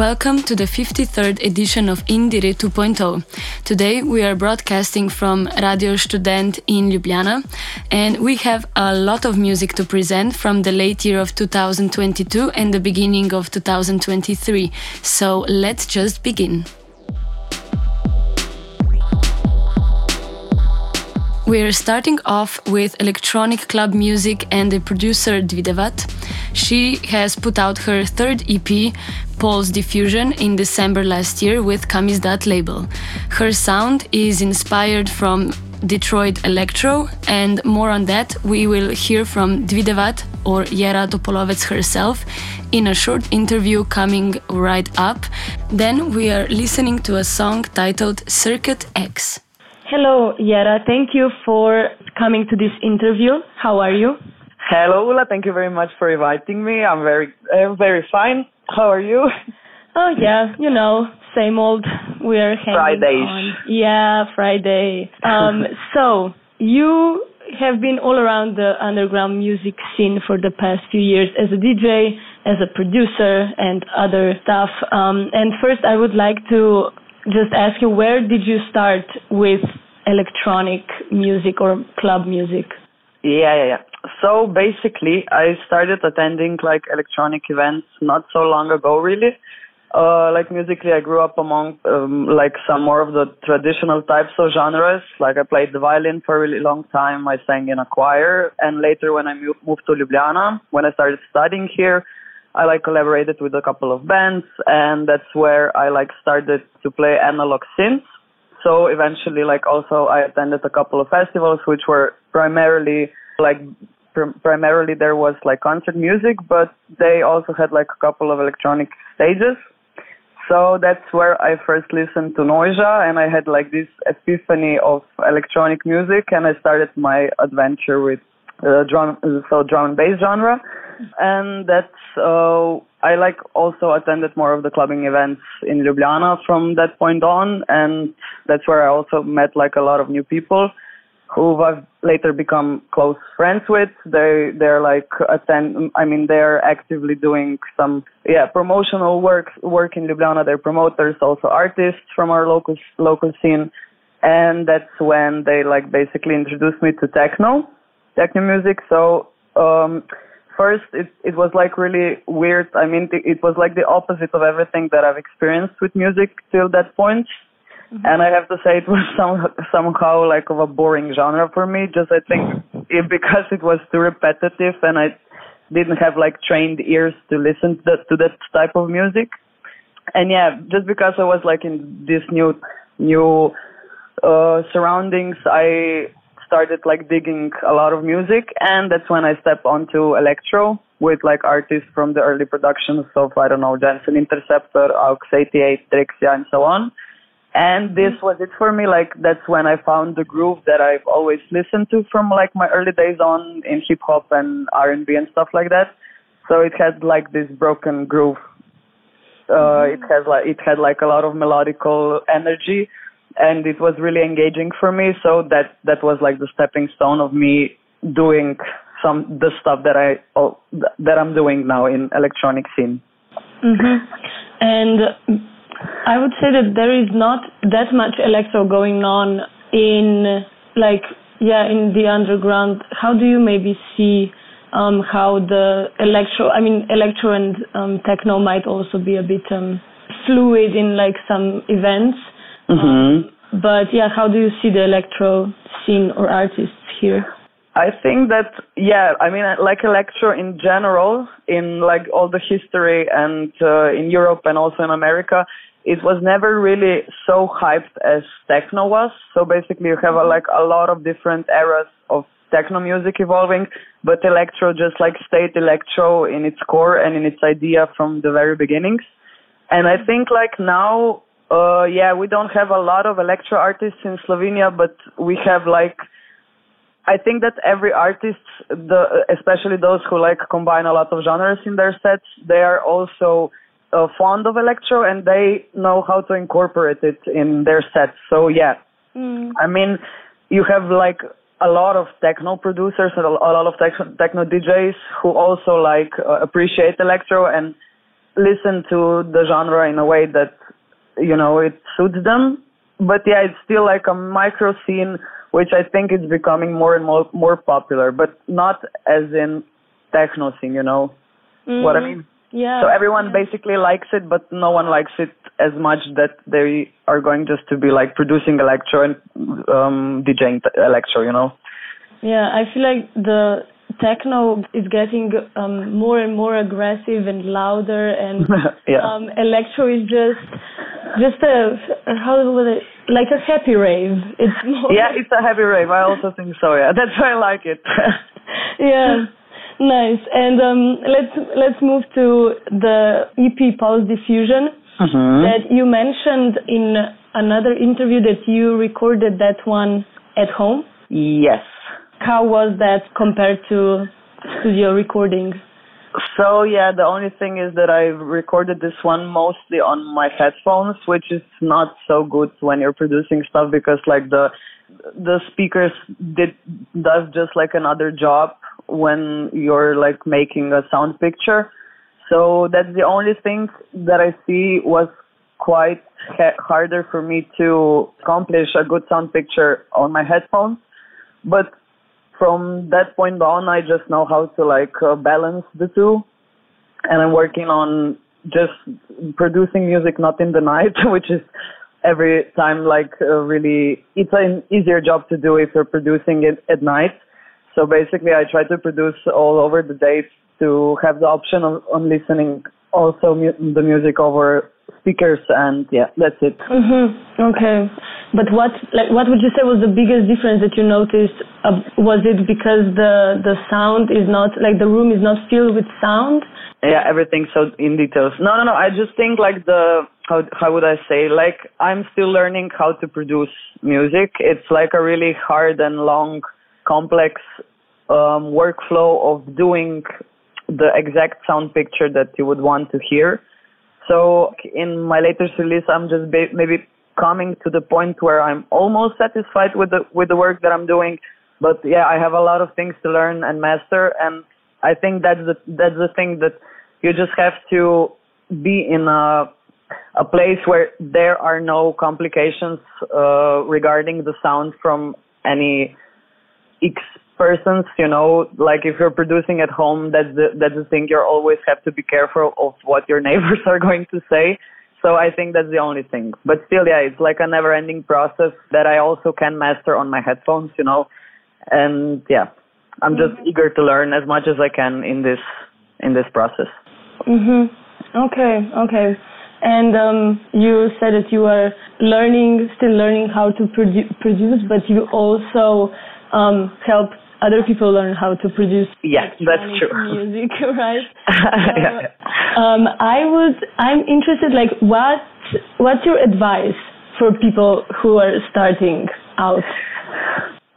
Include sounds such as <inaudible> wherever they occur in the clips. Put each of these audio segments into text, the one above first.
Welcome to the 53rd edition of INDIERE 2.0. Today we are broadcasting from Radio Student in Ljubljana and we have a lot of music to present from the late year of 2022 and the beginning of 2023. So let's just begin. We're starting off with electronic club music and the producer Dvidevat. She has put out her third EP, Pulse Diffusion in December last year with Kamizdat label. Her sound is inspired from Detroit electro, and more on that we will hear from Dvidevat or Jera Topolovec herself in a short interview coming right up. Then we are listening to a song titled Circuit X. Hello, Yara. Thank you for coming to this interview. How are you? Hello, Ula. Thank you very much for inviting me. I'm very, uh, very fine. How are you? Oh yeah, you know, same old. We're hanging Fridays. on. Yeah, Friday. Um, <laughs> so you have been all around the underground music scene for the past few years as a DJ, as a producer, and other stuff. Um, and first, I would like to just ask you, where did you start with electronic music or club music? Yeah, yeah, yeah. So basically, I started attending like electronic events not so long ago, really. Uh, like musically, I grew up among um, like some more of the traditional types of genres. Like I played the violin for a really long time. I sang in a choir, and later when I moved to Ljubljana, when I started studying here, I like collaborated with a couple of bands, and that's where I like started to play analog synths. So eventually, like also I attended a couple of festivals, which were primarily like pr- primarily there was like concert music, but they also had like a couple of electronic stages. So that's where I first listened to Noisia and I had like this epiphany of electronic music and I started my adventure with uh, drum, so drum and bass genre. And that's, uh, I like also attended more of the clubbing events in Ljubljana from that point on. And that's where I also met like a lot of new people who I've later become close friends with. They they're like attend. I mean, they're actively doing some yeah promotional work work in Ljubljana. They're promoters, also artists from our local local scene, and that's when they like basically introduced me to techno, techno music. So um, first it it was like really weird. I mean, it was like the opposite of everything that I've experienced with music till that point Mm-hmm. And I have to say it was <laughs> some, somehow like of a boring genre for me. Just I think <laughs> it, because it was too repetitive and I didn't have like trained ears to listen to that, to that type of music. And yeah, just because I was like in this new, new, uh, surroundings, I started like digging a lot of music and that's when I stepped onto electro with like artists from the early productions of, I don't know, Jensen Interceptor, AUX 88, Drexciya and so on. And this was it for me. Like that's when I found the groove that I've always listened to from like my early days on in hip hop and R and B and stuff like that. So it had like this broken groove. Uh, mm-hmm. it has like it had like a lot of melodical energy, and it was really engaging for me. So that that was like the stepping stone of me doing some the stuff that I oh, that I'm doing now in electronic scene. Mm-hmm. And I would say that there is not that much electro going on in like yeah in the underground. How do you maybe see um, how the electro? I mean, electro and um, techno might also be a bit um, fluid in like some events. Mm-hmm. Um, but yeah, how do you see the electro scene or artists here? I think that yeah, I mean like electro in general, in like all the history and uh, in Europe and also in America, it was never really so hyped as techno was. So basically, you have a, like a lot of different eras of techno music evolving, but electro just like stayed electro in its core and in its idea from the very beginnings. And I think like now, uh, yeah, we don't have a lot of electro artists in Slovenia, but we have like I think that every artist, the especially those who like combine a lot of genres in their sets, they are also uh, fond of electro and they know how to incorporate it in their sets. So yeah, mm. I mean, you have like a lot of techno producers and a lot of techno, techno DJs who also like uh, appreciate electro and listen to the genre in a way that you know it suits them. But yeah, it's still like a micro scene which I think is becoming more and more more popular, but not as in techno scene. You know mm. what I mean? Yeah. So everyone yeah. basically likes it, but no one likes it as much that they are going just to be like producing electro and um, DJing electro, you know? Yeah, I feel like the techno is getting um, more and more aggressive and louder, and <laughs> yeah. um, electro is just just a how would it like a happy rave. It's <laughs> more yeah, it's a happy rave. I also think so. Yeah, <laughs> that's why I like it. yeah. Nice. And um, let's let's move to the EP Pulse Diffusion mm-hmm. that you mentioned in another interview that you recorded that one at home. Yes. How was that compared to studio recording? So yeah, the only thing is that I recorded this one mostly on my headphones, which is not so good when you're producing stuff because like the the speakers did does just like another job when you're like making a sound picture. So that's the only thing that I see was quite ha- harder for me to accomplish a good sound picture on my headphones. But from that point on, I just know how to like uh, balance the two. And I'm working on just producing music not in the <laughs> night, which is every time like uh, really, it's an easier job to do if you're producing it at night so basically, I try to produce all over the day to have the option of on listening also mu- the music over speakers, and yeah, that's it. Mm-hmm. Okay, but what like what would you say was the biggest difference that you noticed? Uh, was it because the the sound is not like the room is not filled with sound? Yeah, everything so in details. No, no, no. I just think like the how how would I say? Like I'm still learning how to produce music. It's like a really hard and long complex um, workflow of doing the exact sound picture that you would want to hear. So in my latest release, I'm just ba- maybe coming to the point where I'm almost satisfied with the with the work that I'm doing. But yeah, I have a lot of things to learn and master, and I think that's the that's the thing that you just have to be in a a place where there are no complications uh, regarding the sound from any persons, you know, like if you're producing at home, that's the that's the thing. You always have to be careful of what your <laughs> neighbors are going to say. So I think that's the only thing. But still, yeah, it's like a never-ending process that I also can master on my headphones, you know. And yeah, I'm just mm-hmm. eager to learn as much as I can in this in this process. Mhm. Okay. Okay. And um, you said that you are learning, still learning how to produ- produce, but you also um, help other people learn how to produce yeah that's true <laughs> music <laughs> right <laughs> so, yeah. um, i would i'm interested like what what's your advice for people who are starting out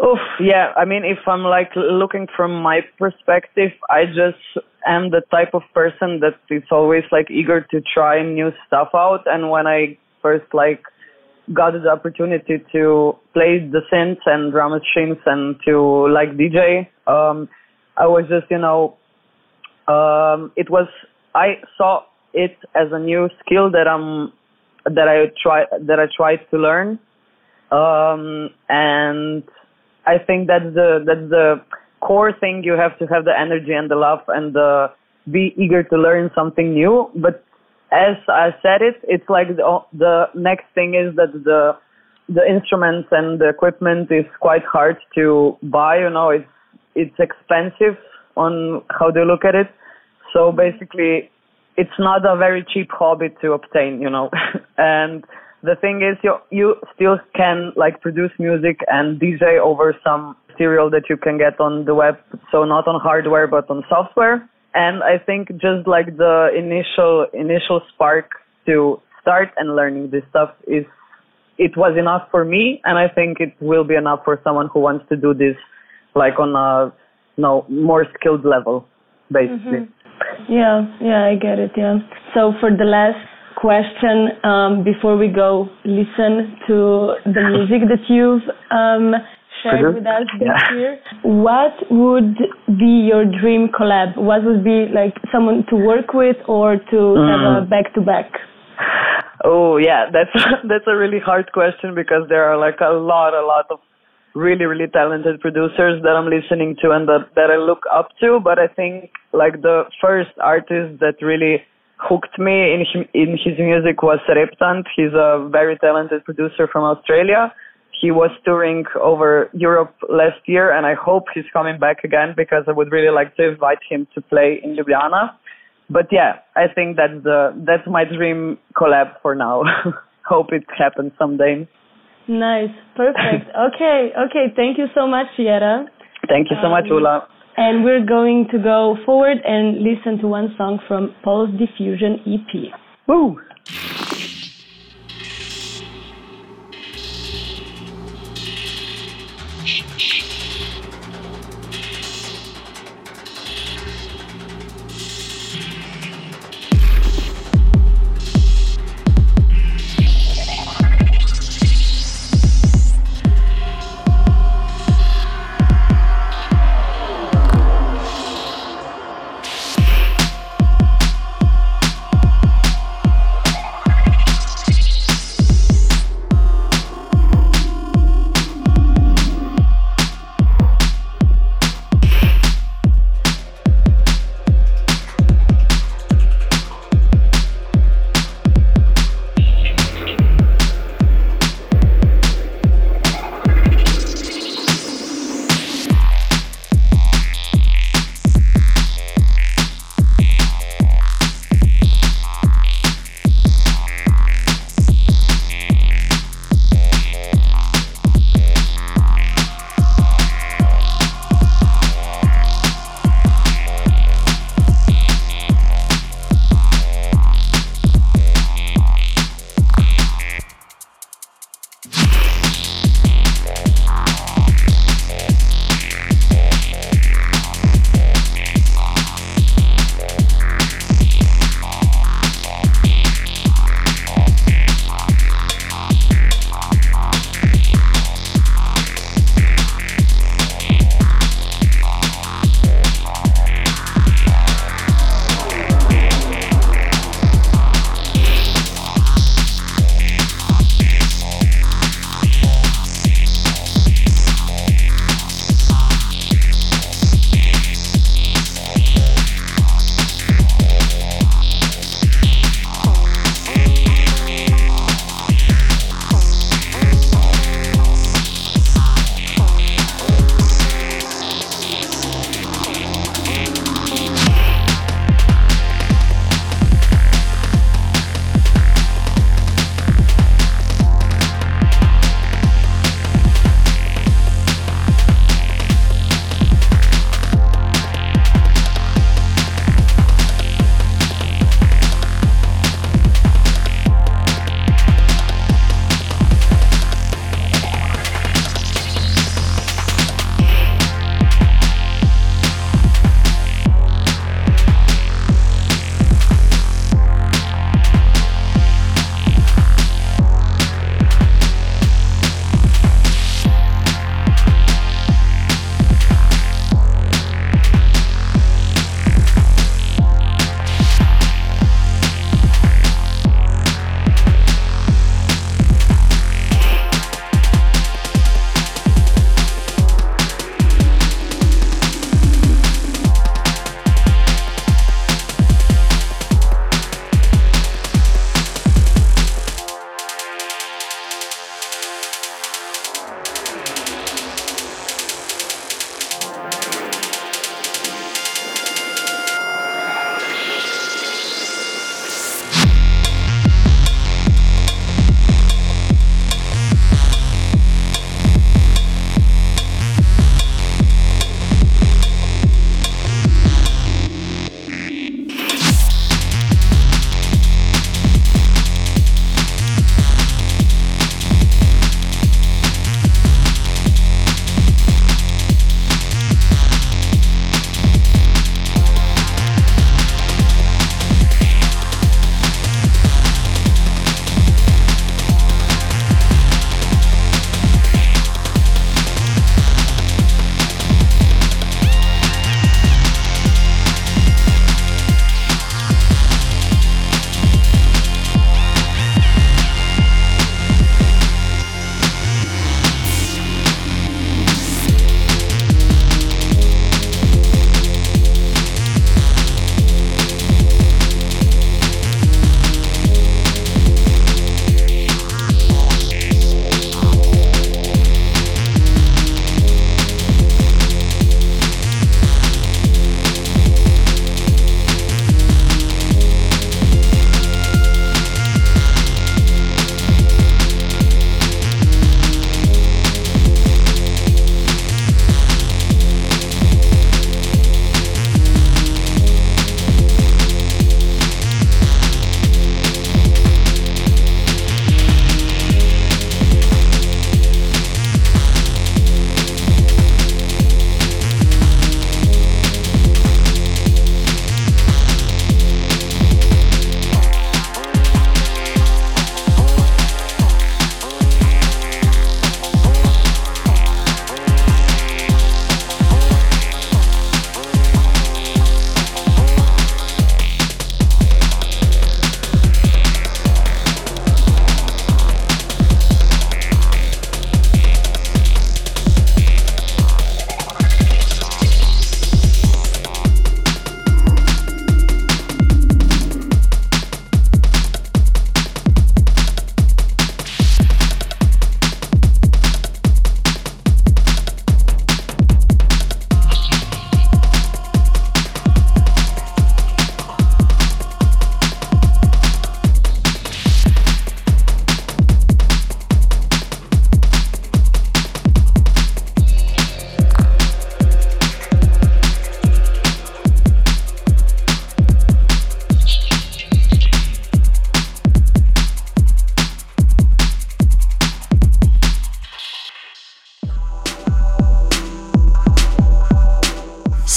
Oof, yeah. I mean, if I'm like looking from my perspective, I just am the type of person that is always like eager to try new stuff out. And when I first like got the opportunity to play the synths and drum machines and to like DJ. Um, I was just, you know, um, it was, I saw it as a new skill that I'm, that I try, that I tried to learn. Um, and I think that's the, that's the core thing. You have to have the energy and the love and the, be eager to learn something new, but as I said it, it's like the, the next thing is that the the instruments and the equipment is quite hard to buy. You know, it's it's expensive on how they look at it. So basically, it's not a very cheap hobby to obtain. You know, <laughs> and the thing is, you you still can like produce music and DJ over some material that you can get on the web. So not on hardware, but on software and I think just like the initial initial spark to start and learning this stuff is it was enough for me and I think it will be enough for someone who wants to do this like on a no more skilled level, basically. Mm-hmm. Yeah, yeah, I get it. Yeah. So for the last question, um, before we go listen to the music that you've um, shared with us this yeah. year, <laughs> what would be your dream collab? What would be like someone to work with or to mm. have a back to back? Oh yeah, that's <laughs> that's a really hard question because there are like a lot, a lot of really, really talented producers that I'm listening to and that that I look up to. But I think like the first artist that really hooked me in his, in his music was Reptant. He's a very talented producer from Australia. He was touring over Europe last year, and I hope he's coming back again because I would really like to invite him to play in Ljubljana but yeah, I think that's the that's my dream collab for now. <laughs> Hope it happens someday. Nice, perfect. <laughs> okay, okay. Thank you so much, Jera. Thank you so um, much, Ula. And we're going to go forward and listen to one song from Pulse Diffusion EP. Woo!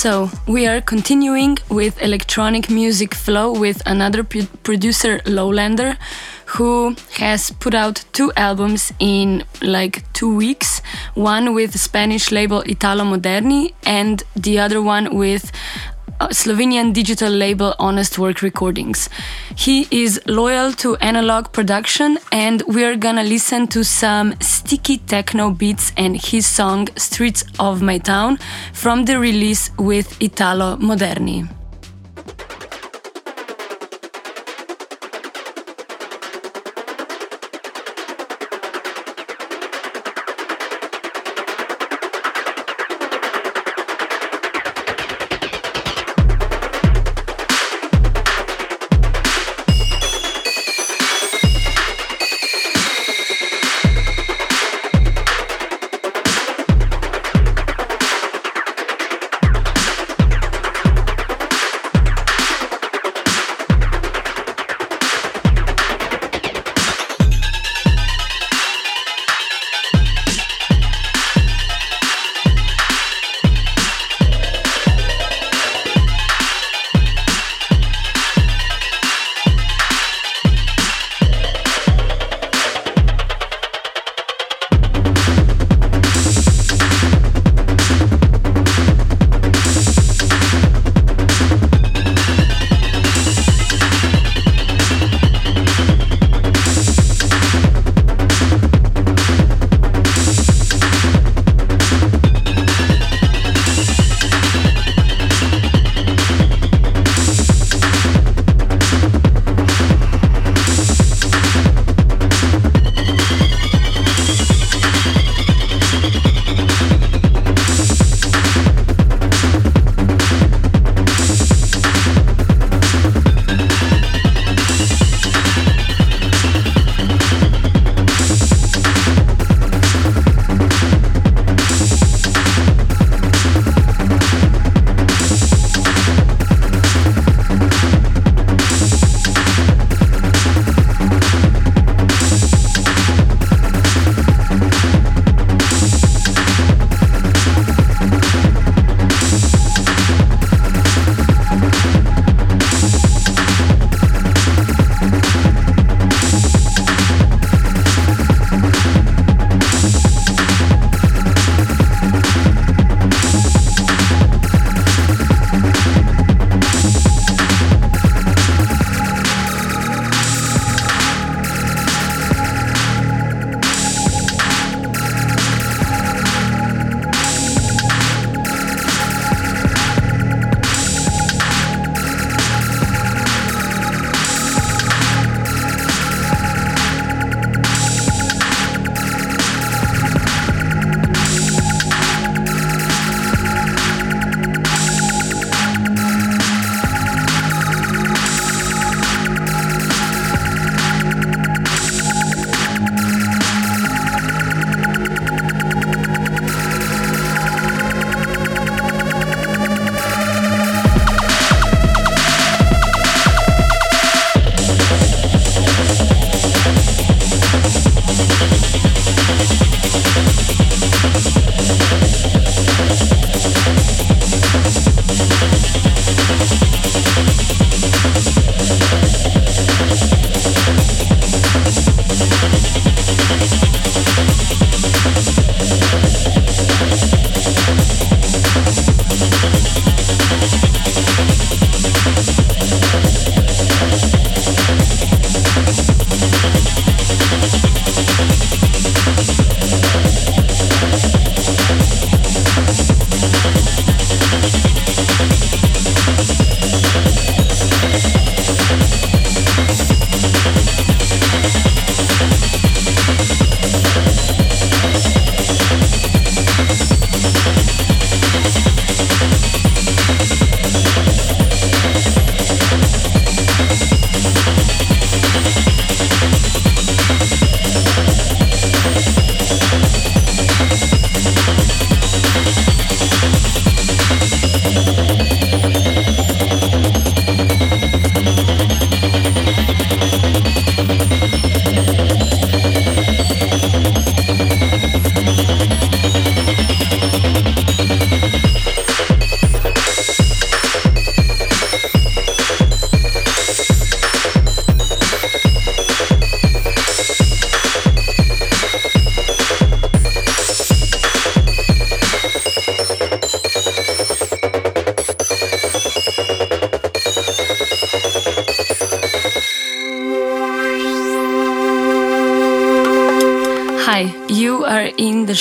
So, we are continuing with electronic music flow with another producer, Lowlander, who has put out two albums in like two weeks. One with Spanish label Italo Moderni, and the other one with Slovenian digital label Honest Work Recordings. He is loyal to analog production, and we're gonna listen to some sticky techno beats and his song Streets of My Town from the release with Italo Moderni.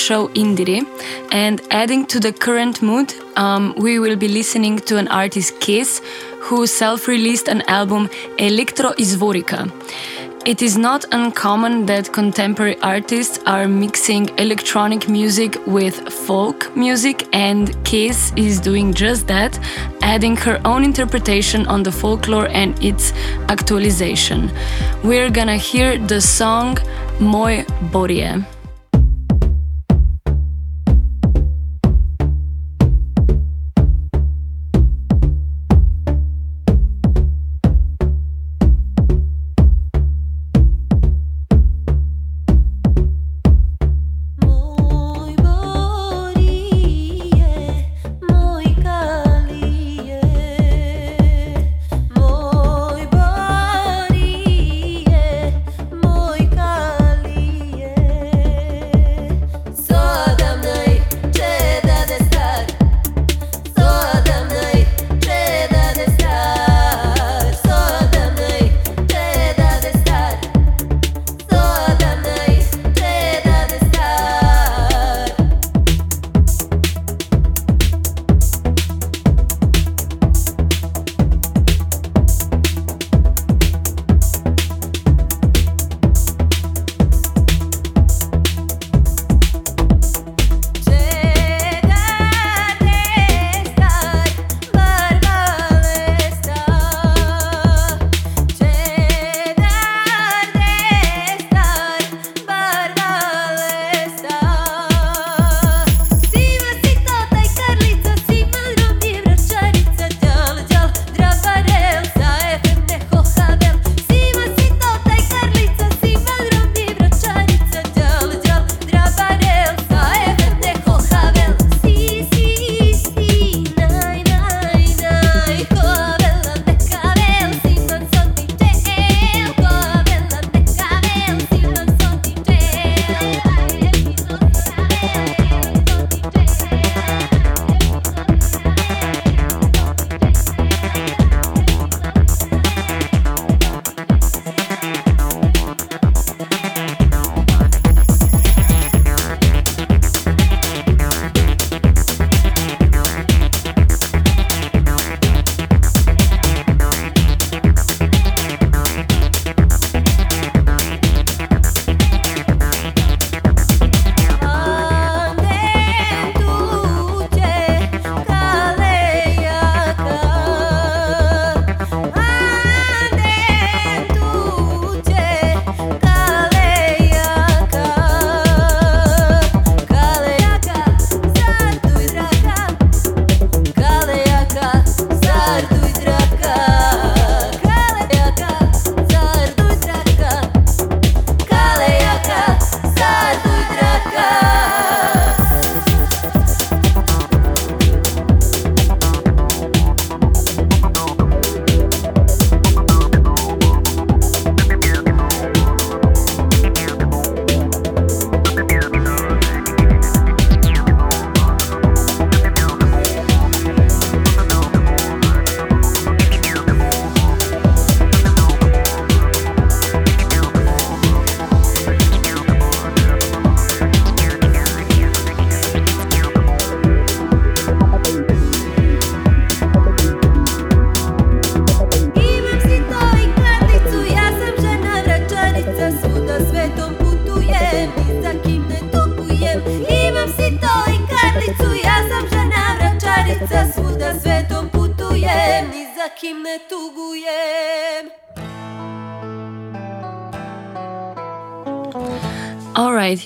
Show INDIERE, and adding to the current mood, um, we will be listening to an artist Kezz, who self released an album Electro Izvorika. It is not uncommon that contemporary artists are mixing electronic music with folk music, and Kezz is doing just that, adding her own interpretation on the folklore and its actualization. We're gonna hear the song Moj Borje.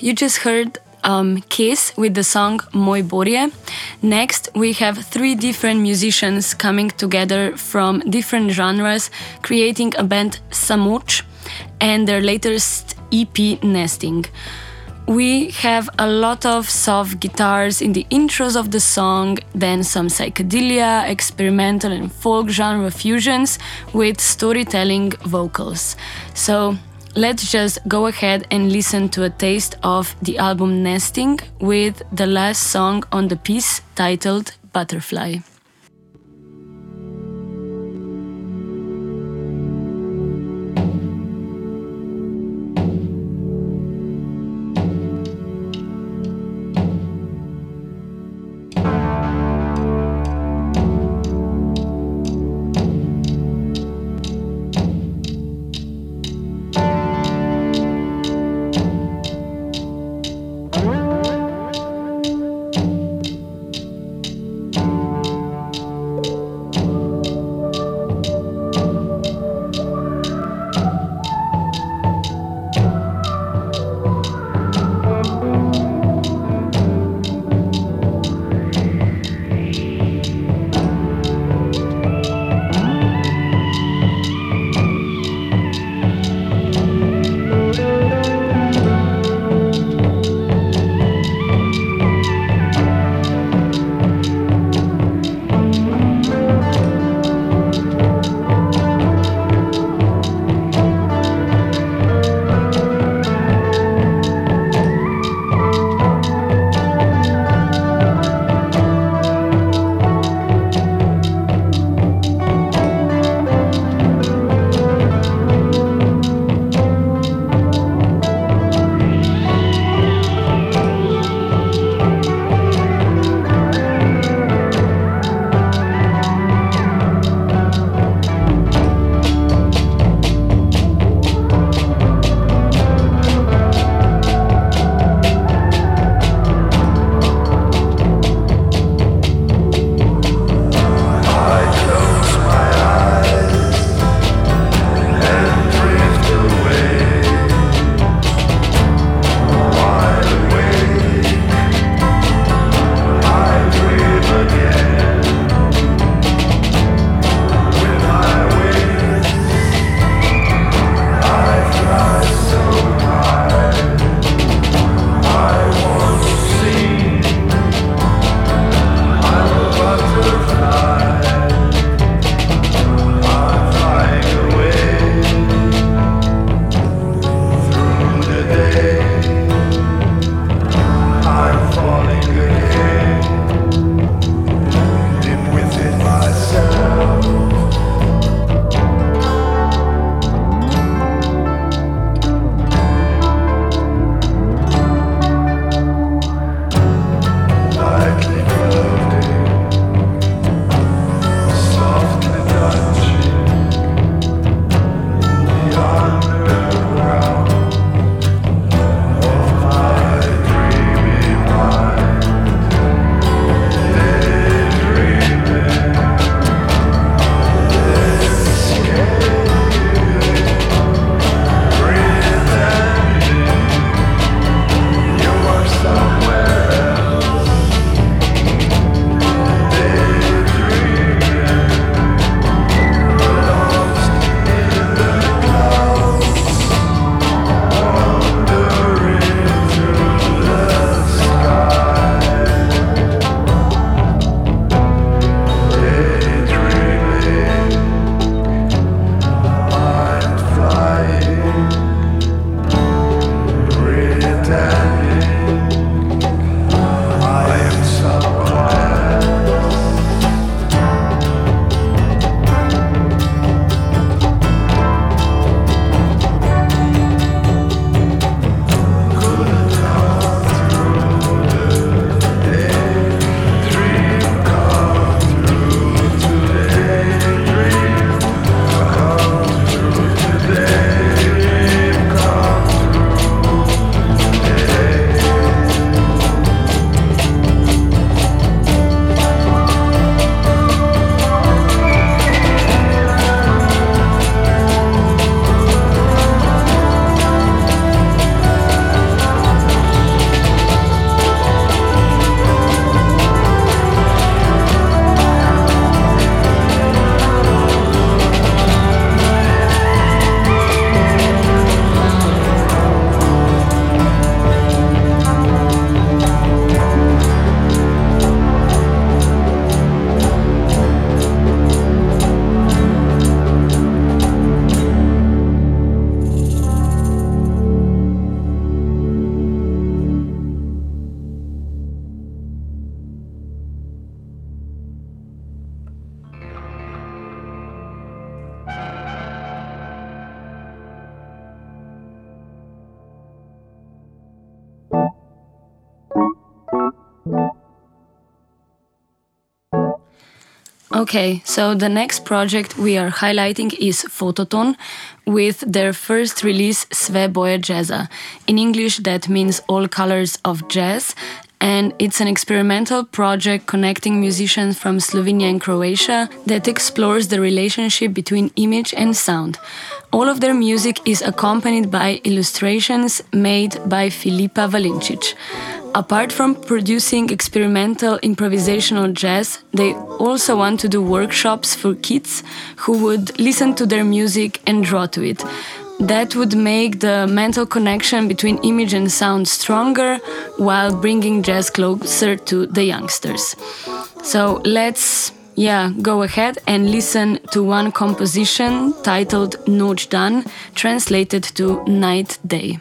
You just heard um, Kezz with the song Moj Borje. Next, we have three different musicians coming together from different genres, creating a band Samoč and their latest EP Nesting. We have a lot of soft guitars in the intros of the song, then some psychedelia, experimental, and folk genre fusions with storytelling vocals. So, let's just go ahead and listen to a taste of the album Nesting with the last song on the piece titled Butterfly. Okay, so the next project we are highlighting is Fototon with their first release Sve boje jazza. In English, that means all colors of jazz, and it's an experimental project connecting musicians from Slovenia and Croatia that explores the relationship between image and sound. All of their music is accompanied by illustrations made by Filipa Valincic. Apart from producing experimental improvisational jazz, they also want to do workshops for kids who would listen to their music and draw to it. That would make the mental connection between image and sound stronger while bringing jazz closer to the youngsters. So let's yeah, go ahead and listen to one composition titled Noč dan, translated to Night Day.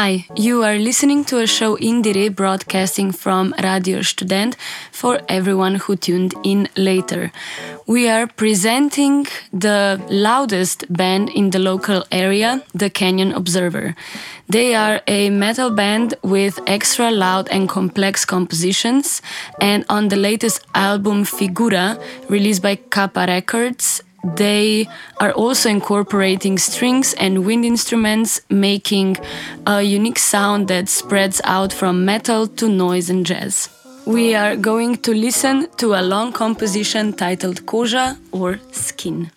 Hi, you are listening to a show INDIERE broadcasting from Radio Student for everyone who tuned in later. We are presenting the loudest band in the local area, the Canyon Observer. They are a metal band with extra loud and complex compositions, and on the latest album Figura, released by Kappa Records, they are also incorporating strings and wind instruments, making a unique sound that spreads out from metal to noise and jazz. We are going to listen to a long composition titled Koja or Skin.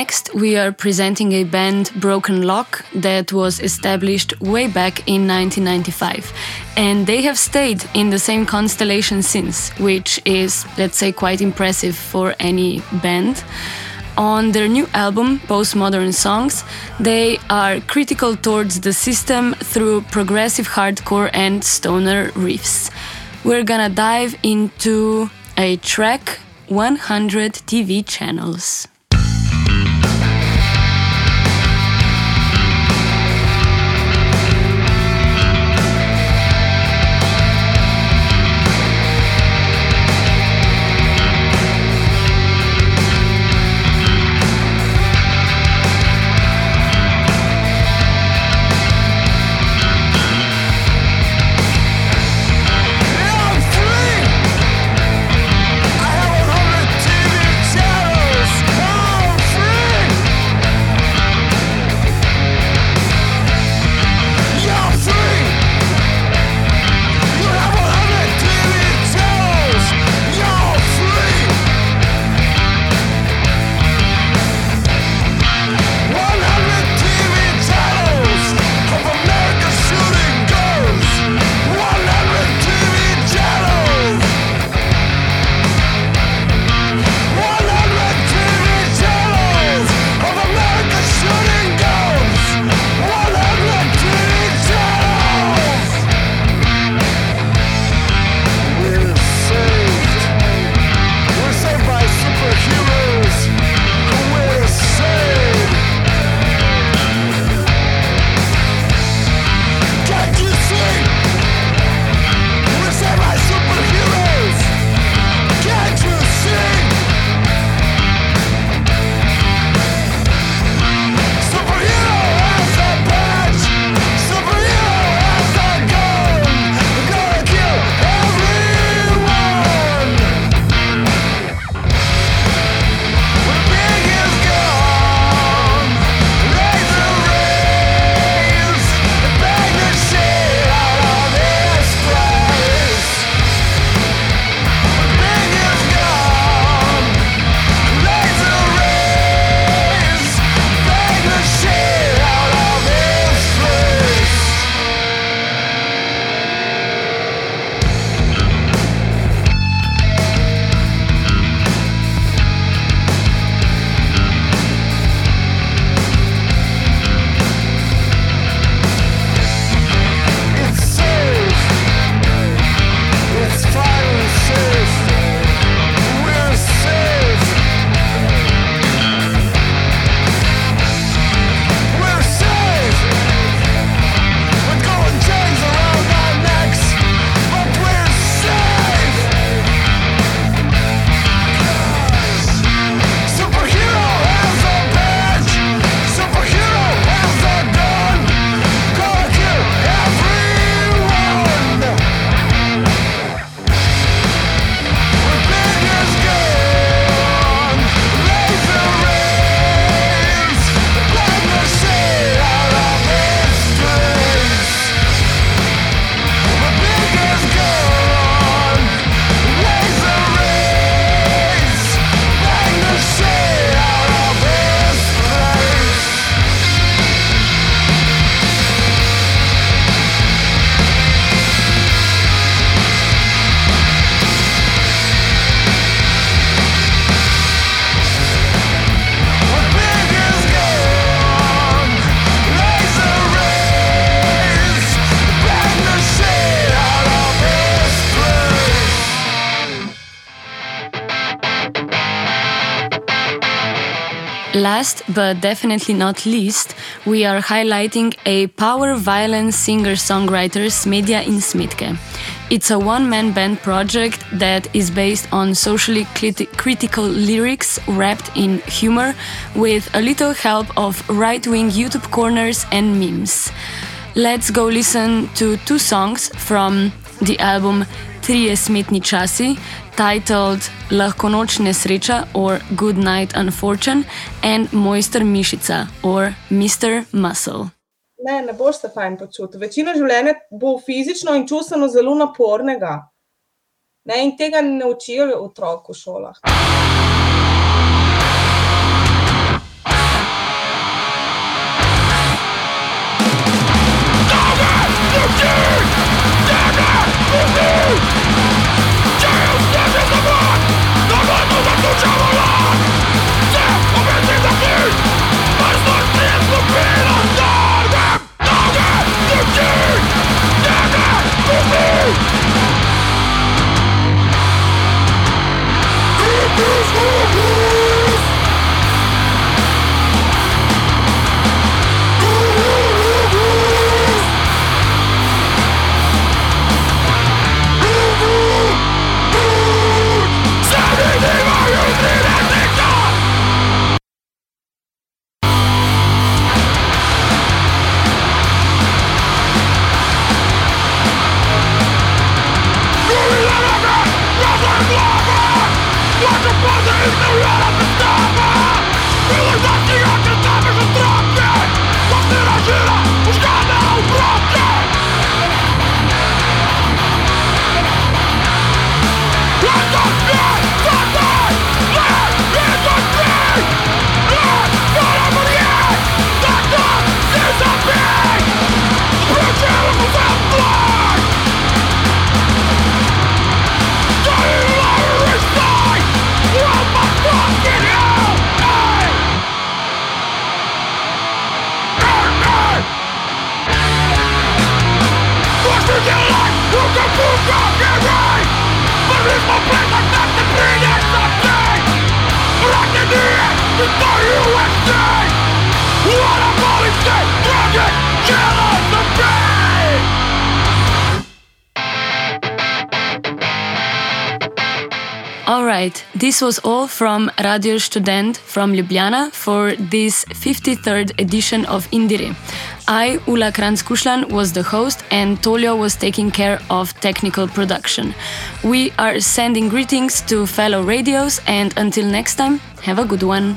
Next, we are presenting a band, Broken Lock, that was established way back in 1995. And they have stayed in the same constellation since, which is, let's say, quite impressive for any band. On their new album, Postmodern Songs, they are critical towards the system through progressive hardcore and stoner riffs. We're gonna dive into a track 100 TV channels. Last but definitely not least, we are highlighting a power violence singer songwriter in Smitke. It's a one man band project that is based on socially critical lyrics wrapped in humor with a little help of right wing YouTube corners and memes. Let's go listen to two songs from the album Trije smetni časi, titled Lahko noč nesreča or Good Night Unfortune and Mojster Mišica or Mr. Muscle. Ne, ne boš se fajn počutil. Večina življenja bo fizično in čustveno zelo napornega. Ne, in tega ne učijo otrok v šolah. This right, this was all from Radio Student from Ljubljana for this 53rd edition of INDIERE. I, Ula Kranz-Kušlan, was the host and Tolio was taking care of technical production. We are sending greetings to fellow radios and until next time, have a good one.